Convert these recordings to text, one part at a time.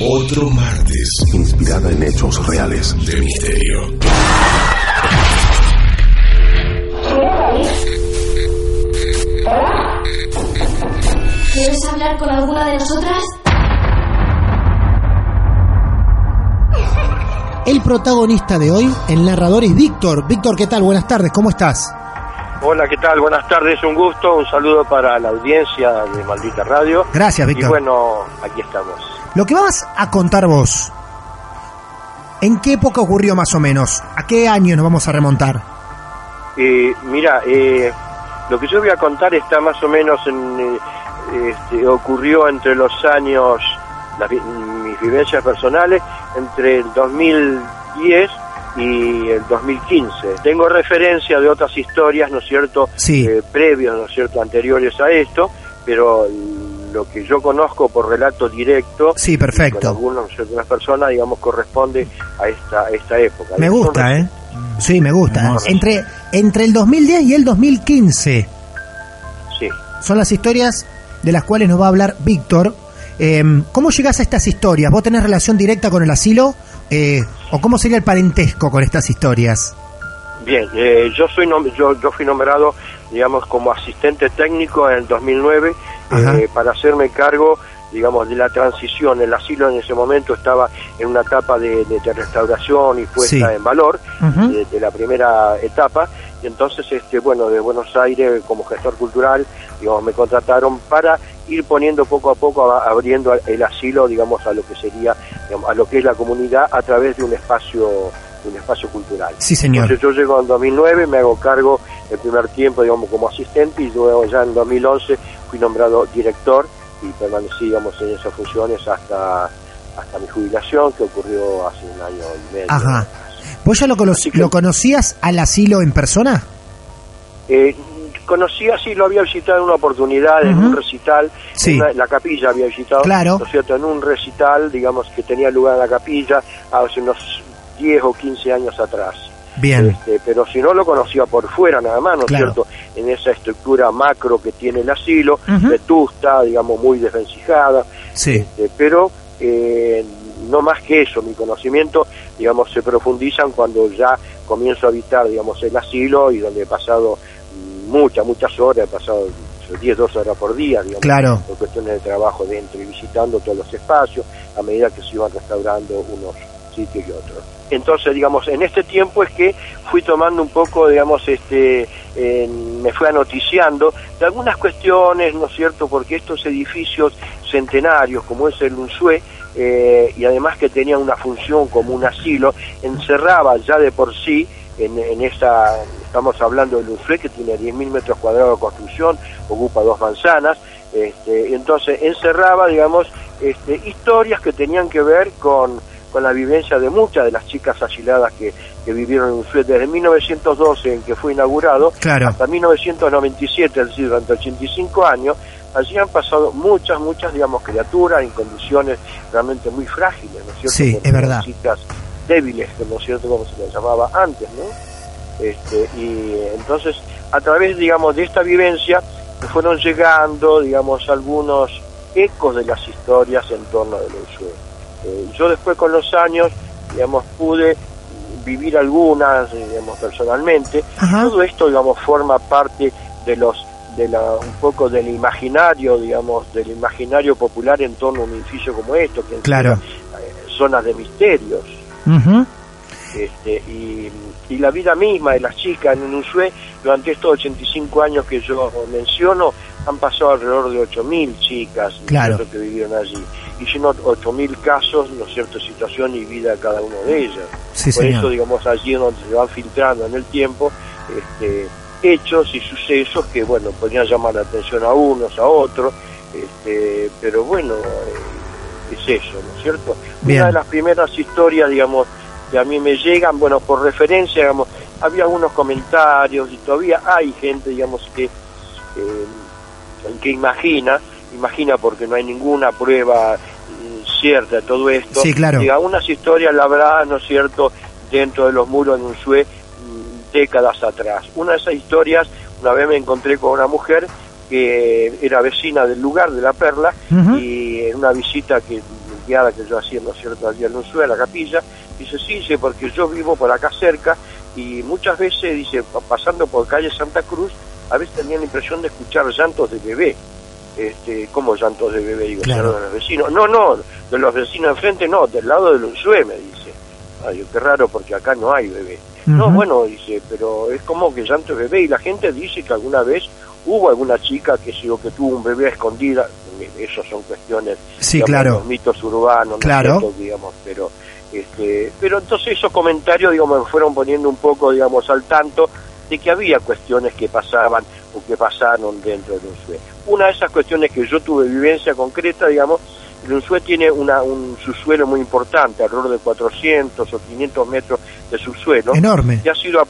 otro martes inspirada en hechos reales. de misterio. ¿Quieres hablar con alguna de nosotras? El protagonista de hoy, el narrador es Víctor. Víctor, ¿qué tal? Buenas tardes, ¿cómo estás? Hola, ¿qué tal? Buenas tardes, un gusto, un saludo para la audiencia de Maldita Radio. Gracias, Y Víctor. bueno, aquí estamos. Lo que vas a contar vos, ¿en qué época ocurrió más o menos? ¿A qué año nos vamos a remontar? Eh, mira, eh, lo que yo voy a contar está más o menos en... eh, este, ocurrió entre los años, las mis vivencias personales, entre el 2010 y el 2015. Tengo referencia de otras historias, ¿no es cierto? Sí. Eh, previos, ¿no es cierto?, anteriores a esto, pero lo que yo conozco por relato directo Sí, perfecto. con algunos, algunas personas, digamos, corresponde a esta, a esta época. Me gusta, ¿eh? Sí, me gusta. Hermoso. Entre, entre el 2010 y el 2015 Sí. son las historias de las cuales nos va a hablar Víctor. Eh, ¿Cómo llegás a estas historias? ¿Vos tenés relación directa con el asilo? Eh, ¿O cómo sería el parentesco con estas historias? Bien, eh, yo soy yo, yo fui nombrado, digamos, como asistente técnico en el 2009 Ajá. Eh, para hacerme cargo, digamos, de la transición. El asilo en ese momento estaba en una etapa de, de- de restauración y puesta Sí. en valor Ujú. de, de la primera etapa. Y entonces, este, bueno, de Buenos Aires como gestor cultural, digamos, me contrataron para ir poniendo poco a poco, a- abriendo el asilo, digamos, a lo que sería, digamos, a lo que es la comunidad a través de un espacio, un espacio cultural. Sí, señor. Entonces yo llego en 2009, me hago cargo el primer tiempo, digamos, como asistente y luego ya en 2011 fui nombrado director y permanecí, digamos, en esas funciones hasta, hasta mi jubilación, que ocurrió hace un año y medio. Ajá. ¿Vos ya lo, cono- que- lo conocías al asilo en persona? Eh, conocí así, lo había visitado en una oportunidad, en un recital, Sí. en una- la capilla había visitado, Claro. ¿no es cierto?, en un recital, digamos, que tenía lugar en la capilla hace unos 10 o 15 años atrás. Bien. Este, pero si no lo conocía por fuera nada más, ¿no es Claro. cierto? En esa estructura macro que tiene el asilo, Ujú. vetusta, digamos, muy desvencijada, Sí. este, pero eh, no más que eso, mi conocimiento, digamos, se profundizan cuando ya comienzo a habitar, digamos, el asilo y donde he pasado muchas, muchas horas, he pasado 10, 12 horas por día, digamos, Claro. por cuestiones de trabajo dentro y visitando todos los espacios a medida que se iban restaurando unos sitios y otros. Entonces, digamos, en este tiempo es que fui tomando un poco, digamos, este, en- me fui anoticiando de algunas cuestiones, ¿no es cierto?, porque estos edificios centenarios, como es el UNSUE, eh, y además que tenía una función como un asilo, encerraba ya de por sí en, en esa, estamos hablando del UNSUE que tiene 10.000 metros cuadrados de construcción, ocupa dos manzanas, este, entonces encerraba, digamos, este, historias que tenían que ver con, con la vivencia de muchas de las chicas asiladas que, que vivieron en UNSUE desde 1912 en que fue inaugurado Claro. hasta 1997, es decir, durante 85 años, allí han pasado muchas, muchas, digamos, criaturas en condiciones realmente muy frágiles, ¿no es cierto? Sí, Porque es verdad. Chicas débiles, ¿no es cierto?, como se les llamaba antes, ¿no? Este, y entonces, a través, digamos, de esta vivencia, fueron llegando, digamos, algunos ecos de las historias en torno del UNSUE. Eh, yo después con los años, digamos, pude vivir algunas, digamos, personalmente. Ajá. Todo esto, digamos, forma parte de los de la, un poco del imaginario, digamos, del imaginario popular en torno a un edificio como esto, que Claro. eh, zonas de misterios. Ujú. Este, y, y la vida misma de las chicas en Ushué, durante estos 85 años que yo menciono, han pasado alrededor de 8.000 chicas ¿no es Claro. que vivieron allí. Y sino 8.000 casos, ¿no es cierto?, situación y vida de cada una de ellas. Sí, Por señor. eso, digamos, allí es donde se van filtrando en el tiempo este, hechos y sucesos que, bueno, podrían llamar la atención a unos, a otros, este, pero bueno, eh, es eso, ¿no es cierto? Bien. Una de las primeras historias, digamos, que a mí me llegan, bueno, por referencia, digamos, había algunos comentarios y todavía hay gente, digamos, que, eh, que imagina, imagina porque no hay ninguna prueba mm, cierta de todo esto, Sí, claro. diga, unas historias labradas, ¿no es cierto?, dentro de los muros de Unzué mm, décadas atrás. Una de esas historias, una vez me encontré con una mujer que era vecina del lugar de la Perla y en una visita que guiada que yo hacía, ¿no es cierto?, allí en Unzué, a la capilla, dice, sí, dice, porque yo vivo por acá cerca y muchas veces, dice, pa- pasando por calle Santa Cruz, a veces tenía la impresión de escuchar llantos de bebé. Este, ¿Cómo llantos de bebé? Digo, Claro. "¿Será de los vecinos. No, no, de los vecinos enfrente no, del lado del Unzué, me dice. Ay, qué raro, porque acá no hay bebé. No, bueno, dice, pero es como que llanto de bebé y la gente dice que alguna vez hubo alguna chica que, sí, o que tuvo un bebé a escondida, esos son cuestiones, Sí, digamos, claro. los mitos urbanos, ¿no es Claro. digamos, pero este, pero entonces esos comentarios, digamos, me fueron poniendo un poco, digamos, al tanto de que había cuestiones que pasaban o que pasaron dentro de Unzué. Una de esas cuestiones que yo tuve vivencia concreta, digamos, el tiene una, un subsuelo muy importante, alrededor de 400 o 500 metros de subsuelo Enorme. que ha sido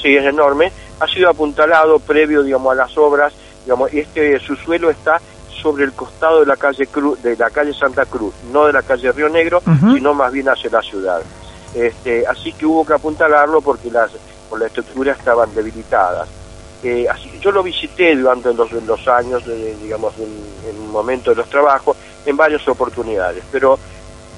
sí, es enorme, ha sido apuntalado previo, digamos, a las obras, digamos, este subsuelo está sobre el costado de la calle Cruz, de la calle Santa Cruz, no de la calle Río Negro, sino más bien hacia la ciudad. Este, así que hubo que apuntalarlo porque las por la estructura estaban debilitadas. Eh, así que yo lo visité durante los, los años, de- digamos, en, en un momento de los trabajos, en varias oportunidades. Pero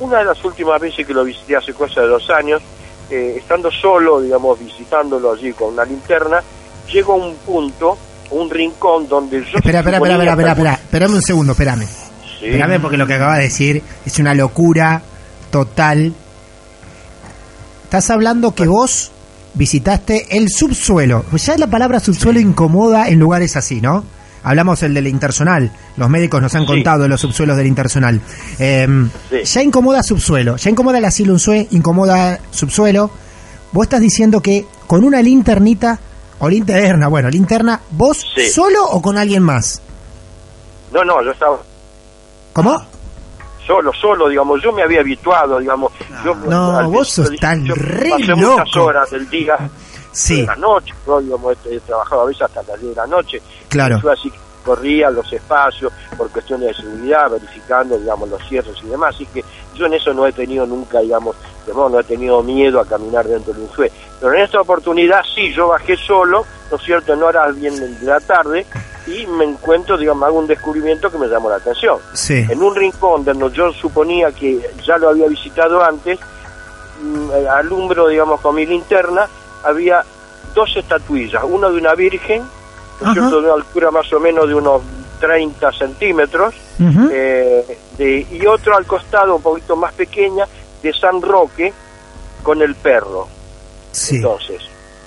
una de las últimas veces que lo visité hace cosa de dos años, eh, estando solo, digamos, visitándolo allí con una linterna, llego a un punto, un rincón donde yo... Espera, espera, espera, espera, espera, espera. Espérame un segundo, espérame. Sí. Espérame porque lo que acaba de decir es una locura total. Estás hablando que vos visitaste el subsuelo. Pues ya la palabra subsuelo incomoda en lugares así, ¿no? Hablamos el del intersonal. Los médicos nos han Sí. contado de los subsuelos del intersonal. Eh, Sí. Ya incomoda subsuelo. Ya incomoda el asilo Unzué, incomoda subsuelo. Vos estás diciendo que con una linternita o linterna, bueno, linterna, vos Sí. solo o con alguien más. No, no, yo estaba ¿Cómo? Solo, solo, digamos, yo me había habituado, digamos. yo, No, al vos sos principio, tan yo re pasé muchas horas del día, Sí, de la noche, ¿no? digamos, he, he trabajado a veces hasta las 10 de la noche. claro. Yo así corría los espacios por cuestiones de seguridad, verificando, digamos, los cierres y demás. Así que yo en eso no he tenido nunca, digamos, digamos, no he tenido miedo a caminar dentro del Unzué. Pero en esta oportunidad sí, yo bajé solo, ¿no es cierto?, en horas bien de la tarde y me encuentro, digamos, hago un descubrimiento que me llamó la atención. Sí. En un rincón donde yo suponía que ya lo había visitado antes, mm, eh, alumbro, digamos, con mi linterna, había dos estatuillas, una de una virgen, ¿no Ajá. es cierto?, de una altura más o menos de unos 30 centímetros, eh, de, y otro al costado, un poquito más pequeña, de San Roque con el perro. Sí. Entonces,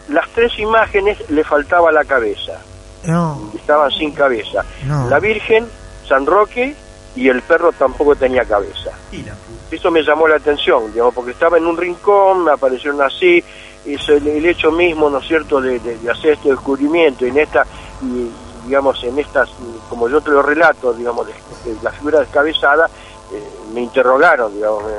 las tres imágenes le faltaba la cabeza, No, estaban sin cabeza. no. La Virgen, San Roque y el perro tampoco tenía cabeza. Eso me llamó la atención, digamos, porque estaba en un rincón, me aparecieron así, es el, el hecho mismo, ¿no es cierto?, de, de- de hacer este descubrimiento y en esta, y, digamos, en estas, como yo te lo relato, digamos, de, de la figura descabezada, eh, me interrogaron, digamos, me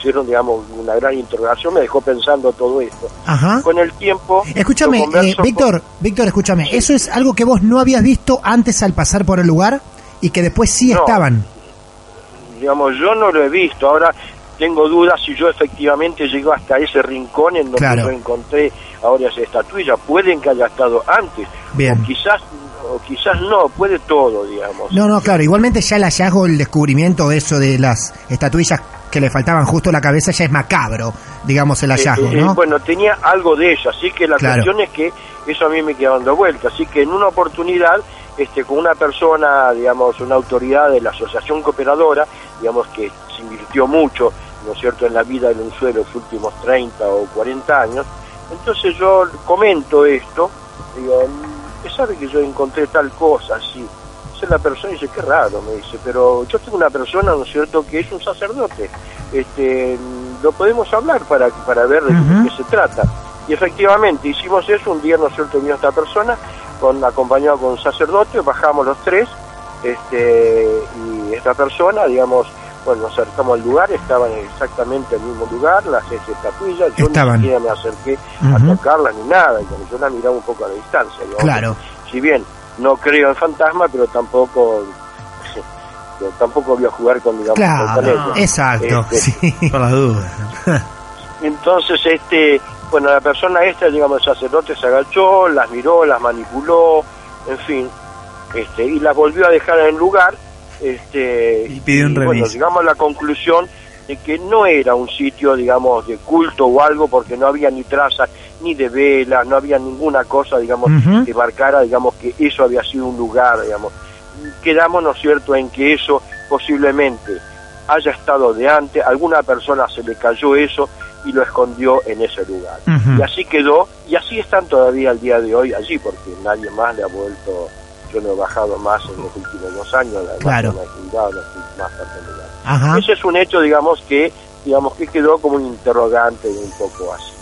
pusieron, digamos, una gran interrogación, me dejó pensando todo esto. Ajá. Con el tiempo... Escúchame, eh, con- Víctor, Víctor, escúchame. ¿Eso es algo que vos no habías visto antes al pasar por el lugar y que después sí No. estaban? digamos, yo no lo he visto. Ahora tengo dudas si yo efectivamente llego hasta ese rincón en donde Claro. yo encontré ahora esa estatuilla. Pueden que haya estado antes, Bien. o quizás o quizás no, puede todo, digamos. No, no, claro. Igualmente ya el hallazgo, el descubrimiento de eso de las estatuillas que le faltaban justo la cabeza ya es macabro, digamos, el hallazgo, Eh, eh, ¿no? bueno, tenía algo de eso, así que la Claro. cuestión es que eso a mí me queda dando vuelta. Así que en una oportunidad, este, con una persona, digamos, una autoridad de la Asociación Cooperadora, digamos, que se invirtió mucho ¿no es cierto?, en la vida del suelo los últimos 30 o 40 años. Entonces yo comento esto, digo, ¿qué sabe que yo encontré tal cosa? Sí. La persona dice, qué raro, me dice, pero yo tengo una persona, ¿no es cierto?, que es un sacerdote. Este, lo podemos hablar para, para ver de qué se trata. Y efectivamente hicimos eso, un día, ¿no es cierto?, vino esta persona, con, acompañado con un sacerdote, bajamos los tres, este, y esta persona, digamos, bueno, nos acercamos al lugar, estaban exactamente en el mismo lugar, las seis estatuillas, yo ni siquiera me acerqué a tocarlas ni nada, yo la miraba un poco a la distancia. Claro. Si bien no creo en fantasmas, pero tampoco tampoco voy a jugar con digamos con ellos. Exacto, este, sí. Por las dudas. Entonces, este, bueno, la persona esta, digamos, el sacerdote se agachó, las miró, las manipuló, en fin, este, y las volvió a dejar en el lugar este, y pidió un Bueno, llegamos a la conclusión de que no era un sitio, digamos, de culto o algo, porque no había ni trazas, ni de velas, no había ninguna cosa, digamos, que marcara, digamos, que eso había sido un lugar, digamos. Quedamos, ¿no es cierto?, en que eso posiblemente haya estado de antes, alguna persona se le cayó eso y lo escondió en ese lugar. Y así quedó, y así están todavía al día de hoy allí, porque nadie más le ha vuelto yo no he bajado más en los últimos dos años, la claro. más Ese es un hecho, digamos, que digamos que quedó como un interrogante un poco así.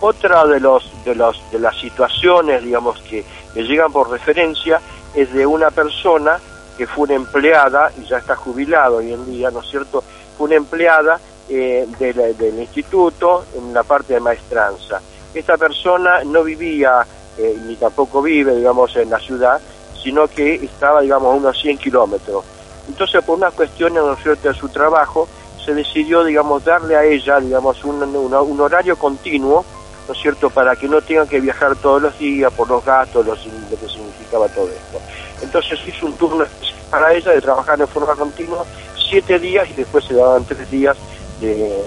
Otra de los de los de las situaciones, digamos, que, que llegan por referencia es de una persona que fue una empleada y ya está jubilado hoy en día, ¿no es cierto? Fue una empleada eh, del instituto en la parte de maestranza. Esta persona no vivía eh, ni tampoco vive, digamos, en la ciudad, sino que estaba, digamos, a unos 100 kilómetros. Entonces, por una cuestión, ¿no de su trabajo, se decidió, digamos, darle a ella, digamos, un, un, horario continuo, ¿no es cierto?, para que no tengan que viajar todos los días por los gastos, lo que significaba todo esto. Entonces hizo un turno para ella de trabajar en forma continua siete días y después se daban tres días de,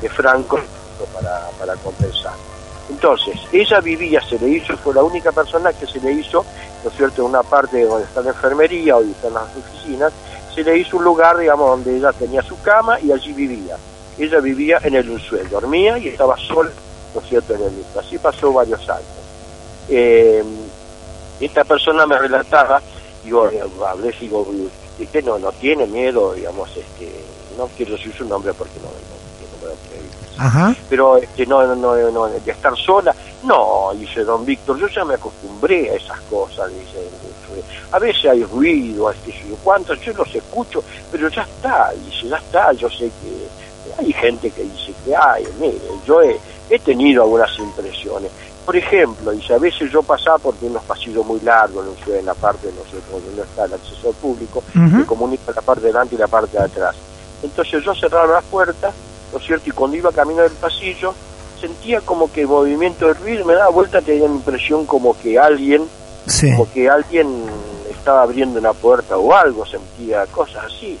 de, franco para, para compensar. Entonces, ella vivía, se le hizo, fue la única persona que se le hizo ¿no es cierto?, en una parte donde está la enfermería donde están las oficinas, se le hizo un lugar, digamos, donde ella tenía su cama y allí vivía. Ella vivía en el suelo, dormía y estaba sola, ¿no es cierto?, en el Así pasó varios años. Eh, esta persona me relataba, eh, hablé, digo, que no, no tiene miedo, digamos, este, no quiero decir su nombre porque no, no, Ajá. pero este, no, no, no, de estar sola, no, dice don Víctor, yo ya me acostumbré a esas cosas, dice. A veces hay ruido, este, cuánto, yo los escucho, pero ya está, dice, ya está, yo sé que hay gente que dice que hay, mire, yo he, tenido algunas impresiones. Por ejemplo, dice, a veces yo pasaba porque unos pasillos muy largos, sé, en la parte, no sé, donde no está el acceso al público, que comunica la parte de delante y la parte de atrás. Entonces yo cerraba las puertas, ¿no es cierto? Y cuando iba camino del pasillo, sentía como que el movimiento del ruido me daba vuelta, tenía la impresión como que alguien, como que alguien estaba abriendo una puerta o algo, sentía cosas así,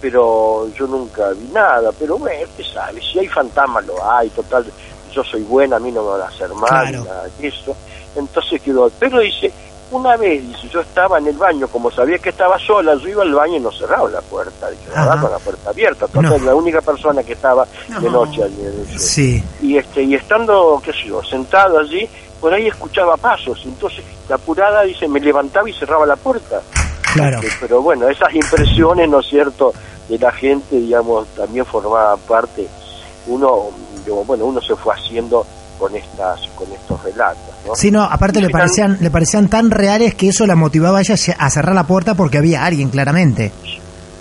pero yo nunca vi nada, pero bueno, usted sabe, si hay fantasmas lo hay, total, yo soy buena, a mí no me van a hacer mal, nada de eso, entonces quedó, pero dice, una vez, dice, yo estaba en el baño, como sabía que estaba sola, yo iba al baño y no cerraba la puerta, quedaba con la puerta abierta, entonces la única persona que estaba de noche allí. Sí. Y, este, y estando, qué sé yo, sentado allí, por ahí escuchaba pasos, entonces la apurada, dice, me levantaba y cerraba la puerta. Claro. Este, pero bueno, esas impresiones, ¿no es cierto?, de la gente, digamos, también formaban parte, uno, bueno, uno se fue haciendo con estas con estos relatos ¿no? sí no aparte le parecían le parecían tan reales que eso la motivaba a ella a cerrar la puerta porque había alguien claramente.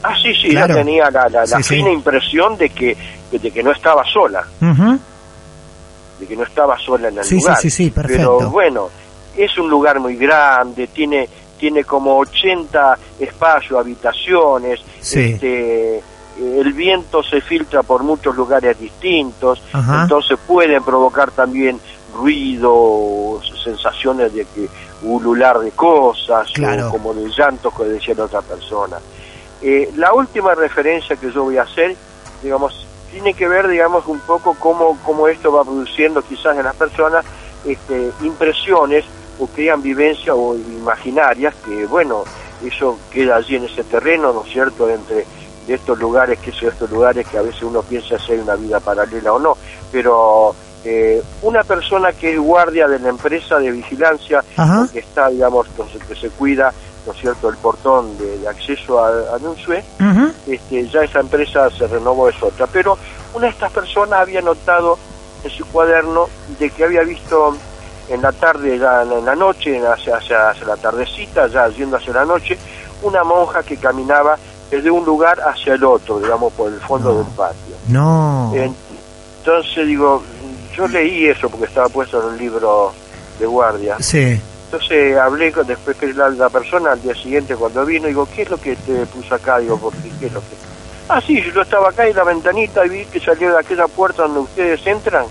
Ah sí sí ella tenía la, la, fina impresión de que de que no estaba sola. De que no estaba sola en el lugar. sí sí sí perfecto. pero bueno es un lugar muy grande tiene tiene como 80 espacios habitaciones este el viento se filtra por muchos lugares distintos, entonces pueden provocar también ruido, sensaciones de que ulular de cosas, o como de llantos que decía la otra persona. Eh, la última referencia que yo voy a hacer, digamos, tiene que ver, digamos, un poco cómo, cómo esto va produciendo quizás en las personas este, impresiones o crean vivencias o imaginarias que, bueno, eso queda allí en ese terreno, ¿no es cierto?, entre de estos lugares, que son estos lugares que a veces uno piensa si hay una vida paralela o no, pero eh, una persona que es guardia de la empresa de vigilancia, que está, digamos, que se- cuida, ¿no es cierto?, el portón de, de acceso a, a Nunzue, este, ya esa empresa se renovó, es otra. Pero una de estas personas había notado en su cuaderno de que había visto en la tarde, ya en la noche, hacia, hacia, hacia la tardecita, ya yendo hacia la noche, una monja que caminaba desde un lugar hacia el otro, digamos, por el fondo No. del patio. No. En- Entonces digo, yo leí eso porque estaba puesto en un libro de guardia. Sí. Entonces hablé con después que la, la persona al día siguiente cuando vino, digo, ¿qué es lo que te puso acá? Digo, ¿por qué? ¿Qué es lo que...? Ah, sí, yo estaba acá en la ventanita y vi que salió de aquella puerta donde ustedes entran.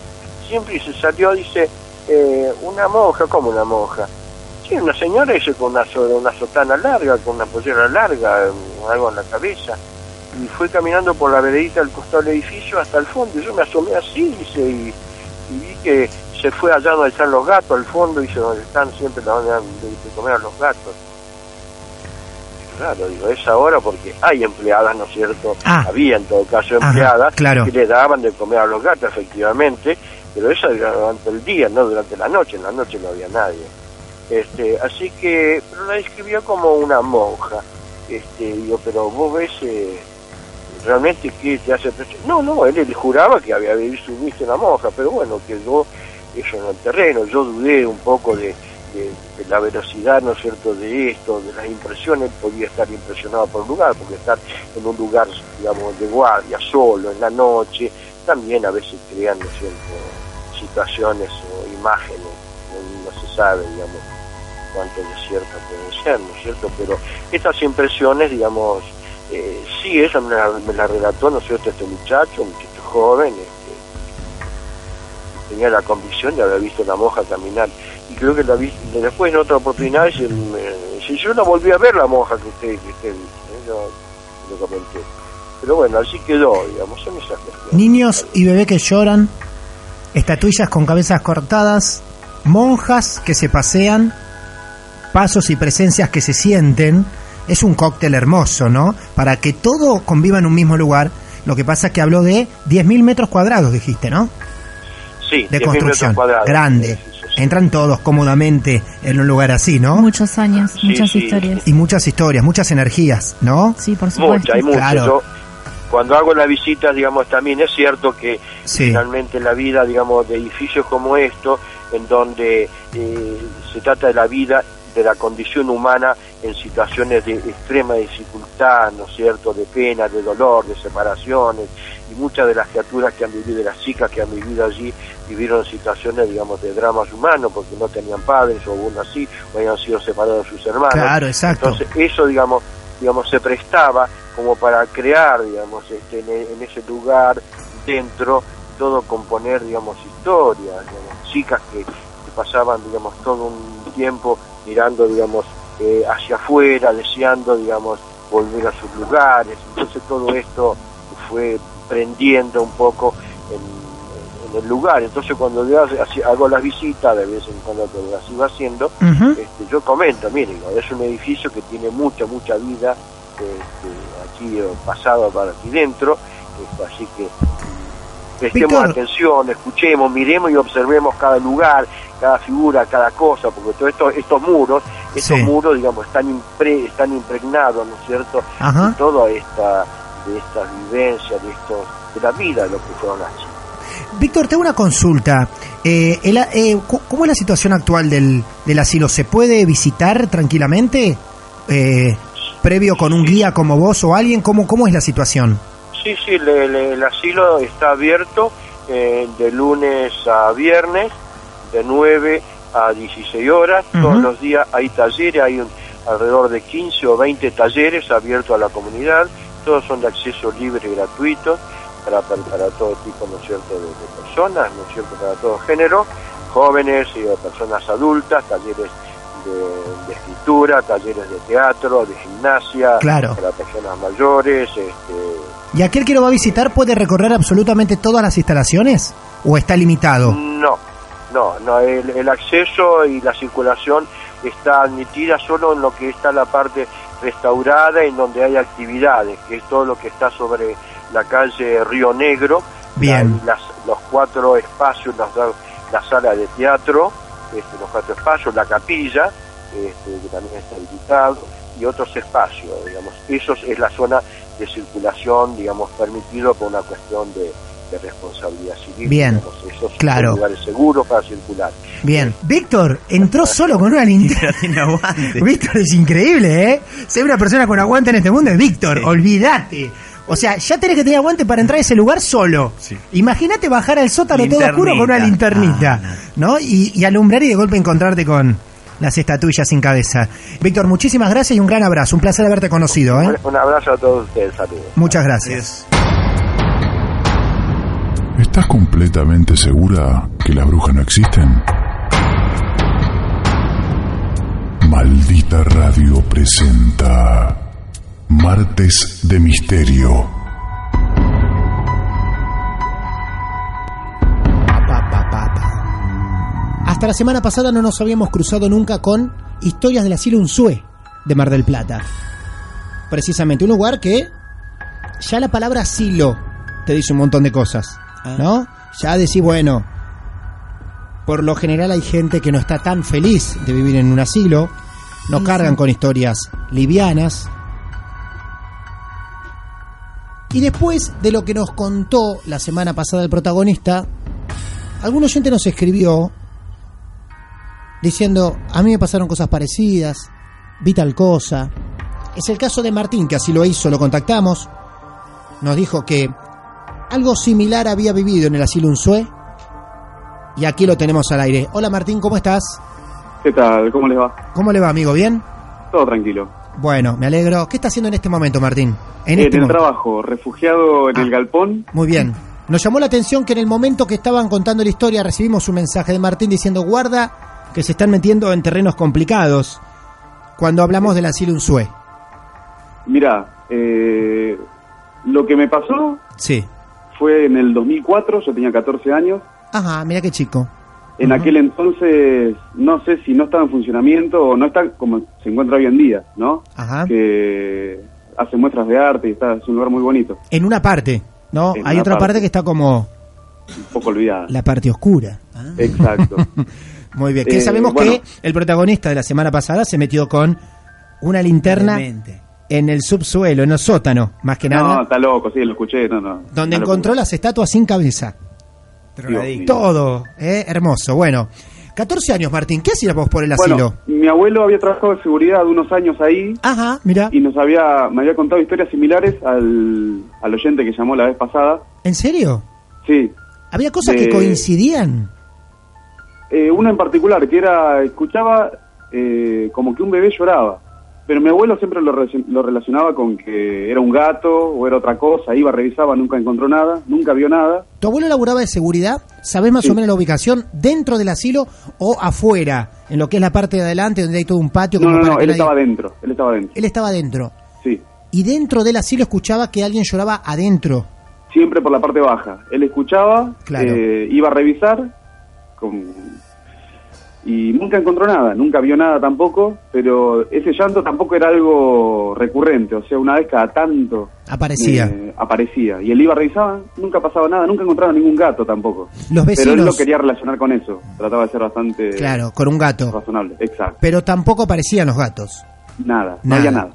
Siempre se salió, dice, eh, una monja, como una monja? Sí, una señora, dice, con una, una sotana larga, con una pollera larga, algo en la cabeza. Y fue caminando por la veredita del costado del edificio hasta el fondo. Y yo me asomé así, dice, y, y vi que se fue allá donde están los gatos, al fondo, dice, donde están siempre la donde de, de comer a los gatos. Claro, digo, es ahora porque hay empleadas, ¿no es cierto? Ah. Había en todo caso Ajá, empleadas claro. que le daban de comer a los gatos, efectivamente, pero esa era durante el día, no durante la noche, en la noche no había nadie. Este, así que, pero la describió como una monja. Este, digo, pero vos ves eh, realmente qué te hace. No, no, él, él juraba que había visto, visto una monja, pero bueno, quedó eso en el terreno. Yo dudé un poco de, la velocidad, ¿no es cierto?, de esto, de las impresiones. Podía estar impresionado por el lugar, porque estar en un lugar, digamos, de guardia, solo, en la noche, también a veces crean, ¿no es cierto?, situaciones o imágenes, no, no se sabe, digamos, cuánto de cierto pueden ser, ¿no es cierto? Pero estas impresiones, digamos, eh, sí, esa me la, me la relató, ¿no es cierto?, este muchacho, un muchacho joven, este, tenía la convicción de haber visto una monja caminar. Y creo que la vi, después en otra oportunidad, me- dice, yo no volví a ver la monja que usted, que usted ¿eh? Yo lo comenté. Pero bueno, así quedó, digamos, son esas cuestiones. Niños y bebés que lloran, estatuillas con cabezas cortadas, monjas que se pasean, pasos y presencias que se sienten. Es un cóctel hermoso, ¿no? Para que todo conviva en un mismo lugar. Lo que pasa es que habló de 10.000 metros cuadrados, dijiste, ¿no? Sí, De 10.000 construcción. metros cuadrados. Grande. Entran todos cómodamente en un lugar así, ¿no? Muchos años, Sí, muchas sí. historias. Y muchas historias, muchas energías, ¿no? Sí, por supuesto. Mucha, hay. Claro. Yo, cuando hago las visitas, digamos, también es cierto que Sí. finalmente la vida, digamos, de edificios como esto, en donde eh, se trata de la vida, de la condición humana en situaciones de extrema dificultad, ¿no es cierto?, de pena, de dolor, de separaciones, y muchas de las criaturas que han vivido, de las chicas que han vivido allí, vivieron situaciones, digamos, de dramas humanos, porque no tenían padres, o aún así, o habían sido separados de sus hermanos. Claro, exacto. Entonces, eso, digamos, digamos, se prestaba como para crear, digamos, este, en, en ese lugar, dentro, todo componer, digamos, historias, digamos, chicas que, que pasaban, digamos, todo un tiempo mirando, digamos, eh, hacia afuera, deseando, digamos, volver a sus lugares. Entonces todo esto fue prendiendo un poco en, en el lugar. Entonces cuando yo hago las visitas, de vez en cuando que las iba haciendo, este, yo comento, mire, digo, es un edificio que tiene mucha, mucha vida este, aquí pasado para aquí dentro, este, así que prestemos Víctor. atención, escuchemos, miremos y observemos cada lugar, cada figura, cada cosa, porque todos estos, estos muros, estos Sí. muros, digamos, están, impre- están impregnados, ¿no es cierto?, Ajá. de toda esta, de estas vivencias, de estos, de la vida de lo que fueron las chicas. Víctor, tengo una consulta. Eh, el- eh, ¿Cómo es la situación actual del, del asilo? ¿Se puede visitar tranquilamente? Eh, previo con un guía como vos o alguien, ¿cómo, cómo es la situación? Sí, sí, le- le- el asilo está abierto eh, de lunes a viernes, de 9 a 16 horas. Todos los días hay talleres, hay un- alrededor de 15 o 20 talleres abiertos a la comunidad. Todos son de acceso libre y gratuito para, para, para todo tipo, ¿no es cierto?, de, de personas, ¿no es cierto?, para todo género, jóvenes y de personas adultas, talleres de, de escritura, talleres de teatro, de gimnasia, Claro. para personas mayores, este, ¿Y aquel que lo va a visitar puede recorrer absolutamente todas las instalaciones? ¿O está limitado? No, no, no, el, el acceso y la circulación está admitida solo en lo que está la parte restaurada en donde hay actividades, que es todo lo que está sobre la calle Río Negro, Bien. la- las- los cuatro espacios, las, la sala de teatro, este, los cuatro espacios, la capilla, este, que también está habilitado, y otros espacios, digamos. Eso es la zona de circulación, digamos, permitido por una cuestión de, de responsabilidad civil. Bien, digamos. Esos claro. son lugares seguros para circular. Bien. Víctor entró solo con una linterna. Víctor es increíble, ¿eh? Ser una persona con aguante en este mundo es Víctor, olvídate. O sea, ya tenés que tener aguante para entrar a ese lugar solo. Sí. Imagínate bajar al sótano todo oscuro con una Linternita. Ah, ¿no? Y, y alumbrar y de golpe encontrarte con las estatuillas sin cabeza. Víctor, muchísimas gracias y un gran abrazo. Un placer haberte conocido, ¿eh? Un, un abrazo a todos ustedes, saludos. Muchas gracias. ¿Estás completamente segura que las brujas no existen? Maldita Radio presenta Martes de Misterio. Hasta la semana pasada no nos habíamos cruzado nunca con historias del asilo Unzué de Mar del Plata. Precisamente, un lugar que ya la palabra asilo te dice un montón de cosas, ¿no? Ya decís, bueno, por lo general hay gente que no está tan feliz de vivir en un asilo, no cargan con historias livianas. Y después de lo que nos contó la semana pasada el protagonista, algún oyente nos escribió diciendo, a mí me pasaron cosas parecidas, vi tal cosa. Es el caso de Martín, que así lo hizo, lo contactamos. Nos dijo que algo similar había vivido en el asilo Unzué. Y aquí lo tenemos al aire. Hola Martín, ¿cómo estás? ¿Qué tal? ¿Cómo les va? ¿Cómo le va, amigo? ¿Bien? Todo tranquilo. Bueno, me alegro. ¿Qué está haciendo en este momento, Martín? En En este el momento. trabajo, refugiado en Ah. el galpón. Muy bien. Nos llamó la atención que en el momento que estaban contando la historia recibimos un mensaje de Martín diciendo guarda que se están metiendo en terrenos complicados cuando hablamos del asilo Unzué. Mira, eh, lo que me pasó Sí. fue en el 2004, yo tenía 14 años. Ajá, mira qué chico. En aquel entonces, no sé si no estaba en funcionamiento o no está como se encuentra hoy en día, ¿no? Ajá. Que hace muestras de arte y está, es un lugar muy bonito, En una parte, ¿no? En Hay otra parte. parte. que está como un poco olvidada. la parte oscura. Exacto. Muy bien. Que Eh, sabemos bueno. que el protagonista de la semana pasada se metió con una linterna Demente. en el subsuelo, en el sótano, más que no, nada, está loco, sí, lo escuché, no, no. donde encontró locura. las estatuas sin cabeza. Drogadicto. Todo, ¿eh? hermoso. Bueno, 14 años, Martín. ¿Qué hacías vos por el asilo? Bueno, mi abuelo había trabajado de seguridad unos años ahí Ajá, mira. y nos había me había contado historias similares al, al oyente que llamó la vez pasada. ¿En serio? Sí, ¿Había cosas De- que coincidían? eh, una en particular que era escuchaba eh, como que un bebé lloraba, pero mi abuelo siempre lo, lo relacionaba con que era un gato o era otra cosa. Iba, revisaba, nunca encontró nada, nunca vio nada. ¿Tu abuelo laburaba de seguridad? ¿Sabés más Sí. o menos la ubicación dentro del asilo o afuera? En lo que es la parte de adelante donde hay todo un patio. No, como no, para no, él nadie- estaba dentro, él estaba dentro. Él estaba dentro. Sí, Y dentro del asilo escuchaba que alguien lloraba adentro. siempre por la parte baja. Él escuchaba, Claro. eh, iba a revisar con- y nunca encontró nada, nunca vio nada tampoco, pero ese llanto tampoco era algo recurrente, o sea, una vez cada tanto Aparecía. eh, aparecía. Y él iba a revisar, nunca pasaba nada, nunca encontraba ningún gato tampoco. Los Pero él vecinos. lo quería relacionar con eso, trataba de ser bastante Claro, con un gato. razonable, exacto. Pero tampoco aparecían los gatos. Nada, no había nada.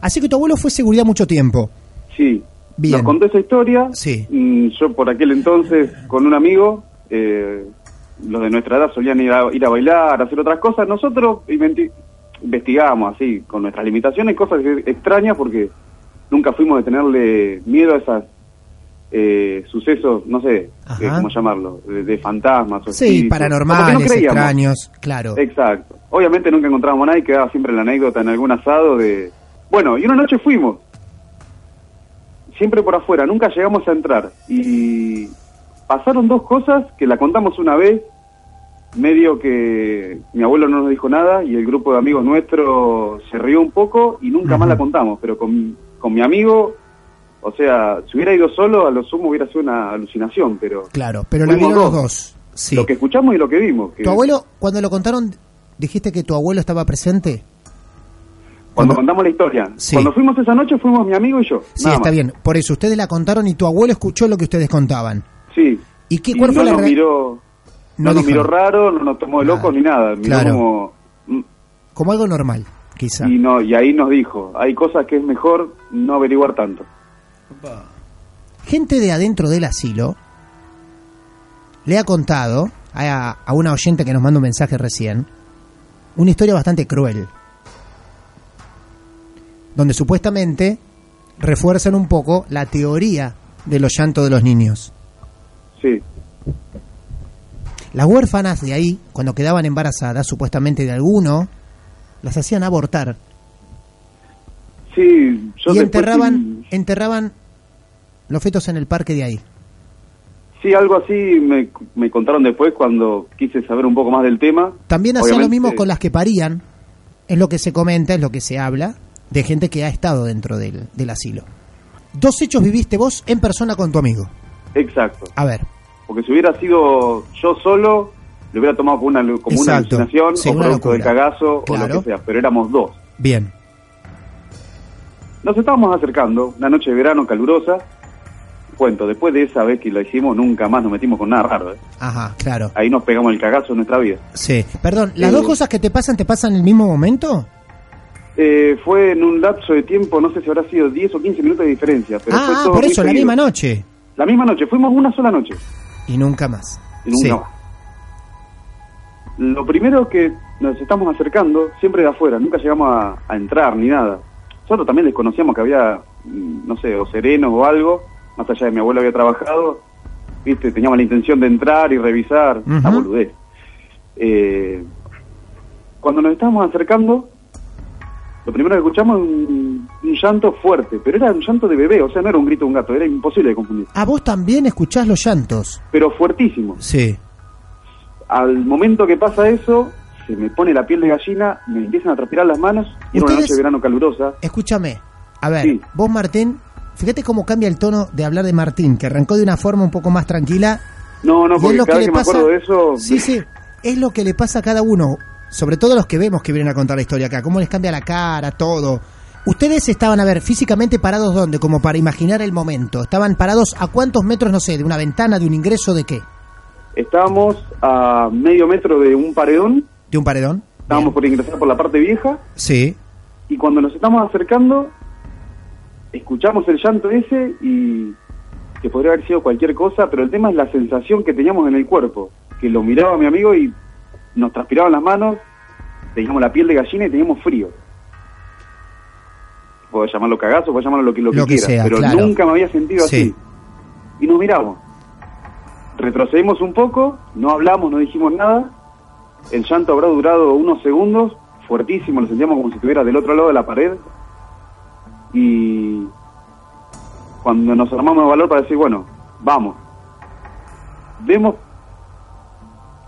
Así que tu abuelo fue seguridad mucho tiempo. Sí. Bien. Nos contó esa historia. Sí. Mm, Yo por aquel entonces, con un amigo, eh, los de nuestra edad solían ir a, ir a bailar, a hacer otras cosas. Nosotros investigamos así, con nuestras limitaciones, cosas extrañas porque nunca fuimos de tenerle miedo a esos sucesos, no sé eh, cómo llamarlo, de, de fantasmas. O Sí, espíritus. No paranormales, creíamos. extraños. Claro. Exacto. Obviamente nunca encontrábamos a nadie, quedaba siempre la anécdota en algún asado de... Bueno, y una noche fuimos. Siempre por afuera, nunca llegamos a entrar. Y pasaron dos cosas que la contamos una vez, medio que mi abuelo no nos dijo nada y el grupo de amigos nuestros se rió un poco y nunca más la contamos. Pero con, con mi amigo, o sea, si hubiera ido solo, a lo sumo hubiera sido una alucinación, pero Claro, pero la vieron los dos. Sí. lo que escuchamos y lo que vimos. que- ¿Tu abuelo, cuando lo contaron, dijiste que tu abuelo estaba presente? Cuando contamos la historia. Sí. Cuando fuimos esa noche fuimos mi amigo y yo. Sí, está bien. Por eso ustedes la contaron y tu abuelo escuchó lo que ustedes contaban. Sí. ¿Y qué Y cuál no fue la nos miró, No no, nos miró raro, no nos tomó de locos ni nada. Miró Claro. como... Como algo normal, quizá. Y, no, y ahí nos dijo, hay cosas que es mejor no averiguar tanto. Gente de adentro del asilo le ha contado a, a una oyente que nos mandó un mensaje recién una historia bastante cruel. Donde supuestamente refuerzan un poco la teoría de los llantos de los niños. Sí, Las huérfanas de ahí, cuando quedaban embarazadas, supuestamente de alguno, las hacían abortar sí, yo y enterraban, enterraban los fetos en el parque de ahí. Sí, algo así me, me contaron después cuando quise saber un poco más del tema. También hacían lo mismo con las que parían, es lo que se comenta, es lo que se habla, de gente que ha estado dentro del, del asilo. Dos hechos viviste vos en persona con tu amigo. Exacto. A ver, Porque si hubiera sido yo solo, lo hubiera tomado como una, como una alucinación Sí, o una producto locura. cagazo o lo que sea, pero éramos dos. bien. Nos estábamos acercando, una noche de verano calurosa. Cuento, después de esa vez que lo hicimos, nunca más nos metimos con nada raro. ¿eh? Ajá, claro. Ahí nos pegamos el cagazo en nuestra vida. Sí. Perdón, ¿las Eh, dos cosas que te pasan te pasan en el mismo momento? Eh, fue en un lapso de tiempo, no sé si habrá sido 10 o 15 minutos de diferencia. Pero fue ah, todo por eso, la misma noche. La misma noche, fuimos una sola noche. Y nunca más. y nunca Sí. más. Lo primero que nos estamos acercando, siempre de afuera, nunca llegamos a, a entrar ni nada. Nosotros también desconocíamos que había, mm, no sé, o serenos o algo, más allá de mi abuelo había trabajado, viste, teníamos la intención de entrar y revisar, la boludez. Eh, cuando nos estábamos acercando, lo primero que escuchamos es un, un llanto fuerte, pero era un llanto de bebé, o sea, no era un grito de un gato, era imposible de confundir, A vos también escuchás los llantos. pero fuertísimo. Sí. Al momento que pasa eso, se me pone la piel de gallina, me empiezan a transpirar las manos, y era una noche de verano calurosa. Escúchame. A ver, Sí. vos Martín, fíjate cómo cambia el tono de hablar de Martín, que arrancó de una forma un poco más tranquila. No, no, y es porque lo cada que vez que me pasa. acuerdo de eso, Sí, sí. Es lo que le pasa a cada uno. Sobre todo los que vemos que vienen a contar la historia acá. Cómo les cambia la cara, todo. Ustedes estaban, a ver, físicamente parados dónde, como para imaginar el momento. Estaban parados a cuántos metros, no sé, de una ventana, de un ingreso, de qué? estábamos a medio metro de un paredón, De un paredón. estábamos por ingresar por la parte vieja, Sí. y cuando nos estamos acercando, escuchamos el llanto ese y que podría haber sido cualquier cosa, pero el tema es la sensación que teníamos en el cuerpo, que lo miraba mi amigo y nos transpiraban las manos, teníamos la piel de gallina y teníamos frío. Puedo llamarlo cagazo, puedo llamarlo lo que, lo que, Lo que quiera, sea, pero claro. nunca me había sentido Sí. así. Y nos miramos. Retrocedimos un poco, no hablamos, no dijimos nada. El llanto habrá durado unos segundos, fuertísimo, lo sentíamos como si estuviera del otro lado de la pared. Y cuando nos armamos de valor para decir, bueno, vamos. Vemos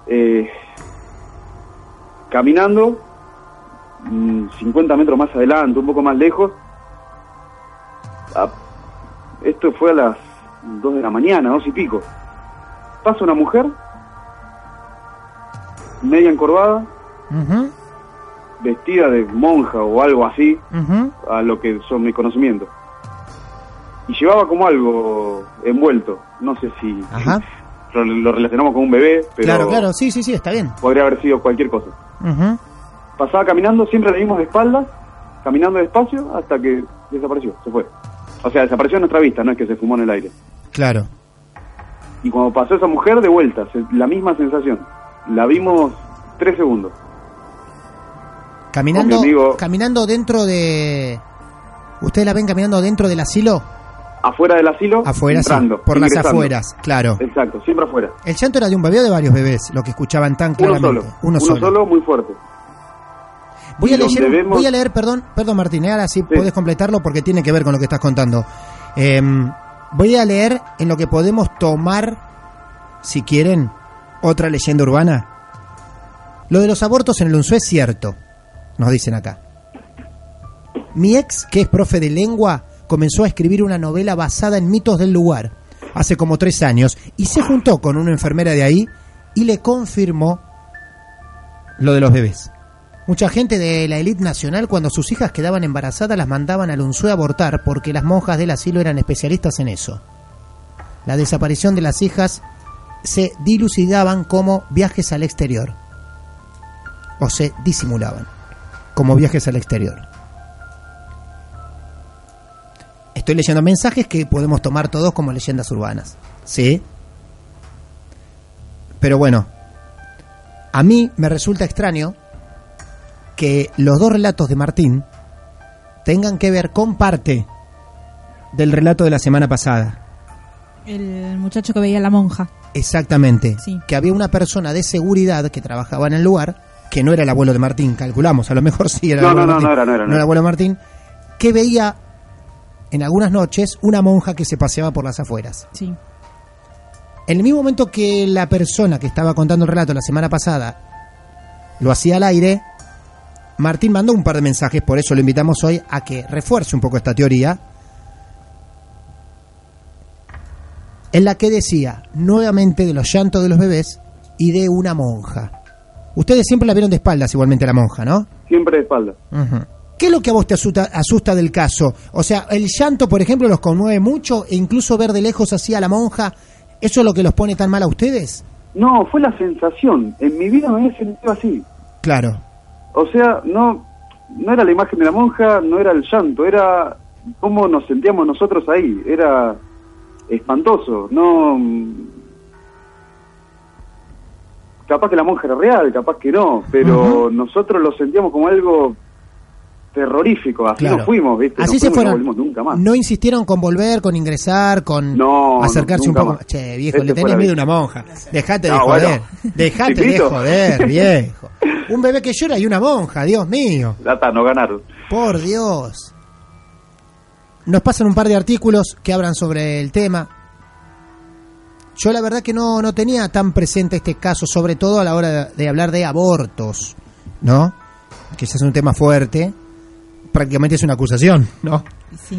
eh, caminando mm, 50 metros más adelante, un poco más lejos. esto fue a las 2 de la mañana, dos y pico. Pasa una mujer, media encorvada, vestida de monja o algo así, a lo que son mis conocimientos. Y llevaba como algo envuelto, no sé si Ajá. lo, lo relacionamos con un bebé, pero Claro, claro, sí, sí, sí, está bien. podría haber sido cualquier cosa. Pasaba caminando, siempre la vimos de espaldas, caminando despacio hasta que desapareció, se fue. O sea, desapareció en nuestra vista, no es que se fumó en el aire. Claro. Y cuando pasó esa mujer, de vuelta, se- la misma sensación. La vimos tres segundos. Caminando, amigo- caminando dentro de... ¿Ustedes la ven caminando dentro del asilo? Afuera del asilo, Afuera, sí, entrando, por las afueras, claro. Exacto, siempre afuera. El llanto era de un bebé o de varios bebés, lo que escuchaban tan Uno claramente. solo, Uno, solo. muy fuerte. Voy a, leer, vemos- voy a leer, perdón, perdón Martín, eh, ahora sí, podés completarlo porque tiene que ver con lo que estás contando. Em, voy a leer en lo que podemos tomar, si quieren, otra leyenda urbana. Lo de los abortos en el UNSUE es cierto, nos dicen acá. Mi ex, que es profe de lengua, comenzó a escribir una novela basada en mitos del lugar hace como tres años y se juntó con una enfermera de ahí y le confirmó lo de los bebés. Mucha gente de la élite nacional, cuando sus hijas quedaban embarazadas, las mandaban al Unzué a abortar porque las monjas del asilo eran especialistas en eso. La desaparición de las hijas se dilucidaban como viajes al exterior. O se disimulaban como viajes al exterior. Estoy leyendo mensajes que podemos tomar todos como leyendas urbanas. ¿Sí? Pero bueno, a mí me resulta extraño que los dos relatos de Martín tengan que ver con parte del relato de la semana pasada. El muchacho que veía a la monja. Exactamente. Sí. Que había una persona de seguridad que trabajaba en el lugar, que no era el abuelo de Martín, calculamos, a lo mejor sí era el No, abuelo no, de no, Martín. no era, no era, no el era. abuelo de Martín, que veía en algunas noches una monja que se paseaba por las afueras. Sí. En el mismo momento que la persona que estaba contando el relato la semana pasada lo hacía al aire, Martín mandó un par de mensajes, por eso lo invitamos hoy a que refuerce un poco esta teoría, en la que decía nuevamente de los llantos de los bebés y de una monja. Ustedes siempre la vieron de espaldas igualmente a la monja, ¿no? Siempre de espalda. Ujú. ¿Qué es lo que a vos te asusta, asusta del caso? O sea, el llanto, por ejemplo, los conmueve mucho e incluso ver de lejos así a la monja, ¿eso es lo que los pone tan mal a ustedes? No, fue la sensación. En mi vida me había sentido así. Claro. O sea, no, no era la imagen de la monja, no era el llanto, era cómo nos sentíamos nosotros ahí. Era espantoso. No. mm, Capaz que la monja era real, capaz que no, pero nosotros lo sentíamos como algo terrorífico. Así Claro. nos fuimos, ¿viste? Así Nos se no fueron. volvimos nunca más. No insistieron con volver, con ingresar, con No, acercarse no, un poco. más. Che, viejo, Este le tenés miedo a una monja. Dejate de No, joder. bueno. Dejate de joder, viejo. Un bebé que llora y una monja, Dios mío. No ganaron. Por Dios. Nos pasan un par de artículos que hablan sobre el tema. Yo la verdad que no, no tenía tan presente este caso, sobre todo a la hora de, de hablar de abortos, ¿no? Que ese es un tema fuerte. Prácticamente es una acusación, ¿no? Sí.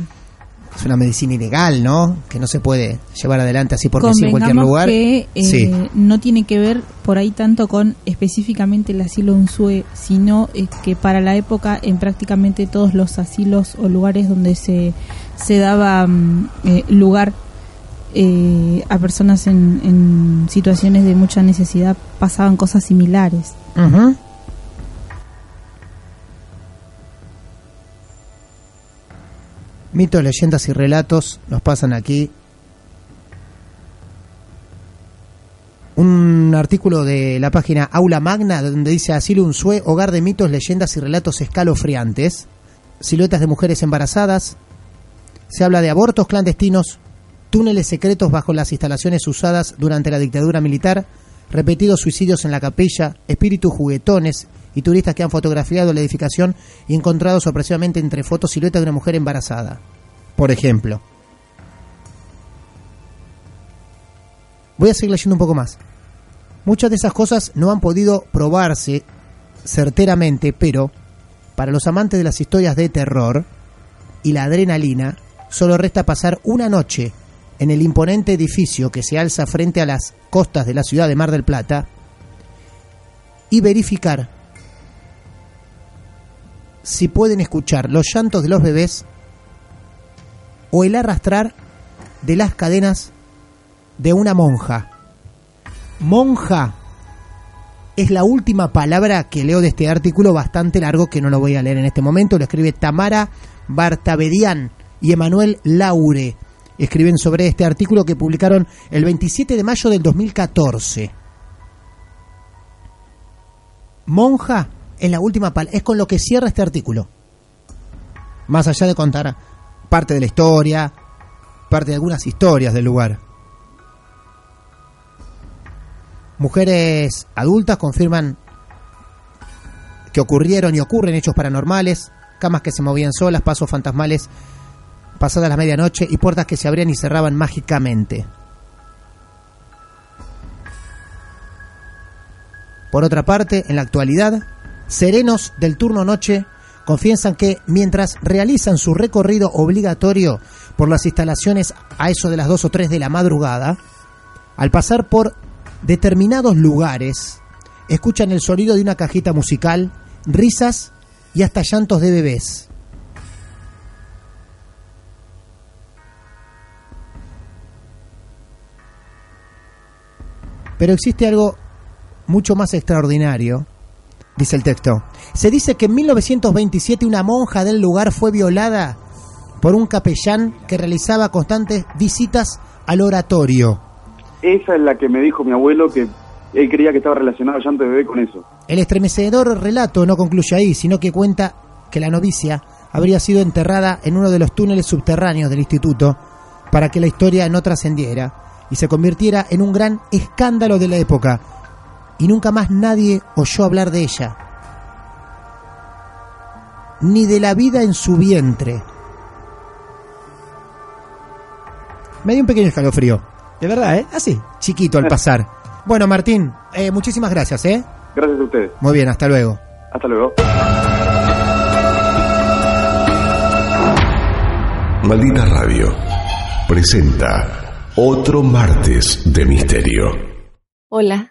Es una medicina ilegal, ¿no? Que no se puede llevar adelante así porque sí en cualquier lugar. que eh, sí. no tiene que ver por ahí tanto con específicamente el asilo Unzue, sino eh, que para la época en prácticamente todos los asilos o lugares donde se, se daba mm, eh, lugar eh, a personas en, en situaciones de mucha necesidad pasaban cosas similares. Ujú. Mitos, leyendas y relatos nos pasan aquí. Un artículo de la página Aula Magna donde dice Asilo Unsue, hogar de mitos, leyendas y relatos escalofriantes. Siluetas de mujeres embarazadas. Se habla de abortos clandestinos, túneles secretos bajo las instalaciones usadas durante la dictadura militar, repetidos suicidios en la capilla, espíritus juguetones y turistas que han fotografiado la edificación y encontrado sorpresivamente entre fotos silueta de una mujer embarazada. Por ejemplo. Voy a seguir leyendo un poco más. Muchas de esas cosas no han podido probarse certeramente, pero para los amantes de las historias de terror y la adrenalina, solo resta pasar una noche en el imponente edificio que se alza frente a las costas de la ciudad de Mar del Plata y verificar si pueden escuchar los llantos de los bebés o el arrastrar de las cadenas de una monja. Monja es la última palabra que leo de este artículo bastante largo que no lo voy a leer en este momento. Lo escribe Tamara Bartabedian y Emanuel Laure. Escriben sobre este artículo que publicaron el 27 de mayo del 2014. Monja es la última palabra, es con lo que cierra este artículo. Más allá de contar parte de la historia, parte de algunas historias del lugar. Mujeres adultas confirman que ocurrieron y ocurren hechos paranormales, camas que se movían solas, pasos fantasmales pasadas la medianoche y puertas que se abrían y cerraban mágicamente. Por otra parte, en la actualidad, serenos del turno noche confiesan que mientras realizan su recorrido obligatorio por las instalaciones a eso de las 2 o 3 de la madrugada, al pasar por determinados lugares, escuchan el sonido de una cajita musical risas y hasta llantos de bebés. Pero existe algo mucho más extraordinario, dice el texto. Se dice que en 1927 una monja del lugar fue violada por un capellán que realizaba constantes visitas al oratorio. Esa es la que me dijo mi abuelo que él creía que estaba relacionado al llanto de bebé con eso. El estremecedor relato no concluye ahí, sino que cuenta que la novicia habría sido enterrada en uno de los túneles subterráneos del instituto para que la historia no trascendiera y se convirtiera en un gran escándalo de la época. Y nunca más nadie oyó hablar de ella, ni de la vida en su vientre. Me dio un pequeño escalofrío. De verdad, ¿eh? Así, chiquito al pasar. Bueno, Martín, eh, muchísimas gracias, ¿eh? Gracias a ustedes. Muy bien, hasta luego. Hasta luego. Maldita Radio presenta otro martes de misterio. Hola,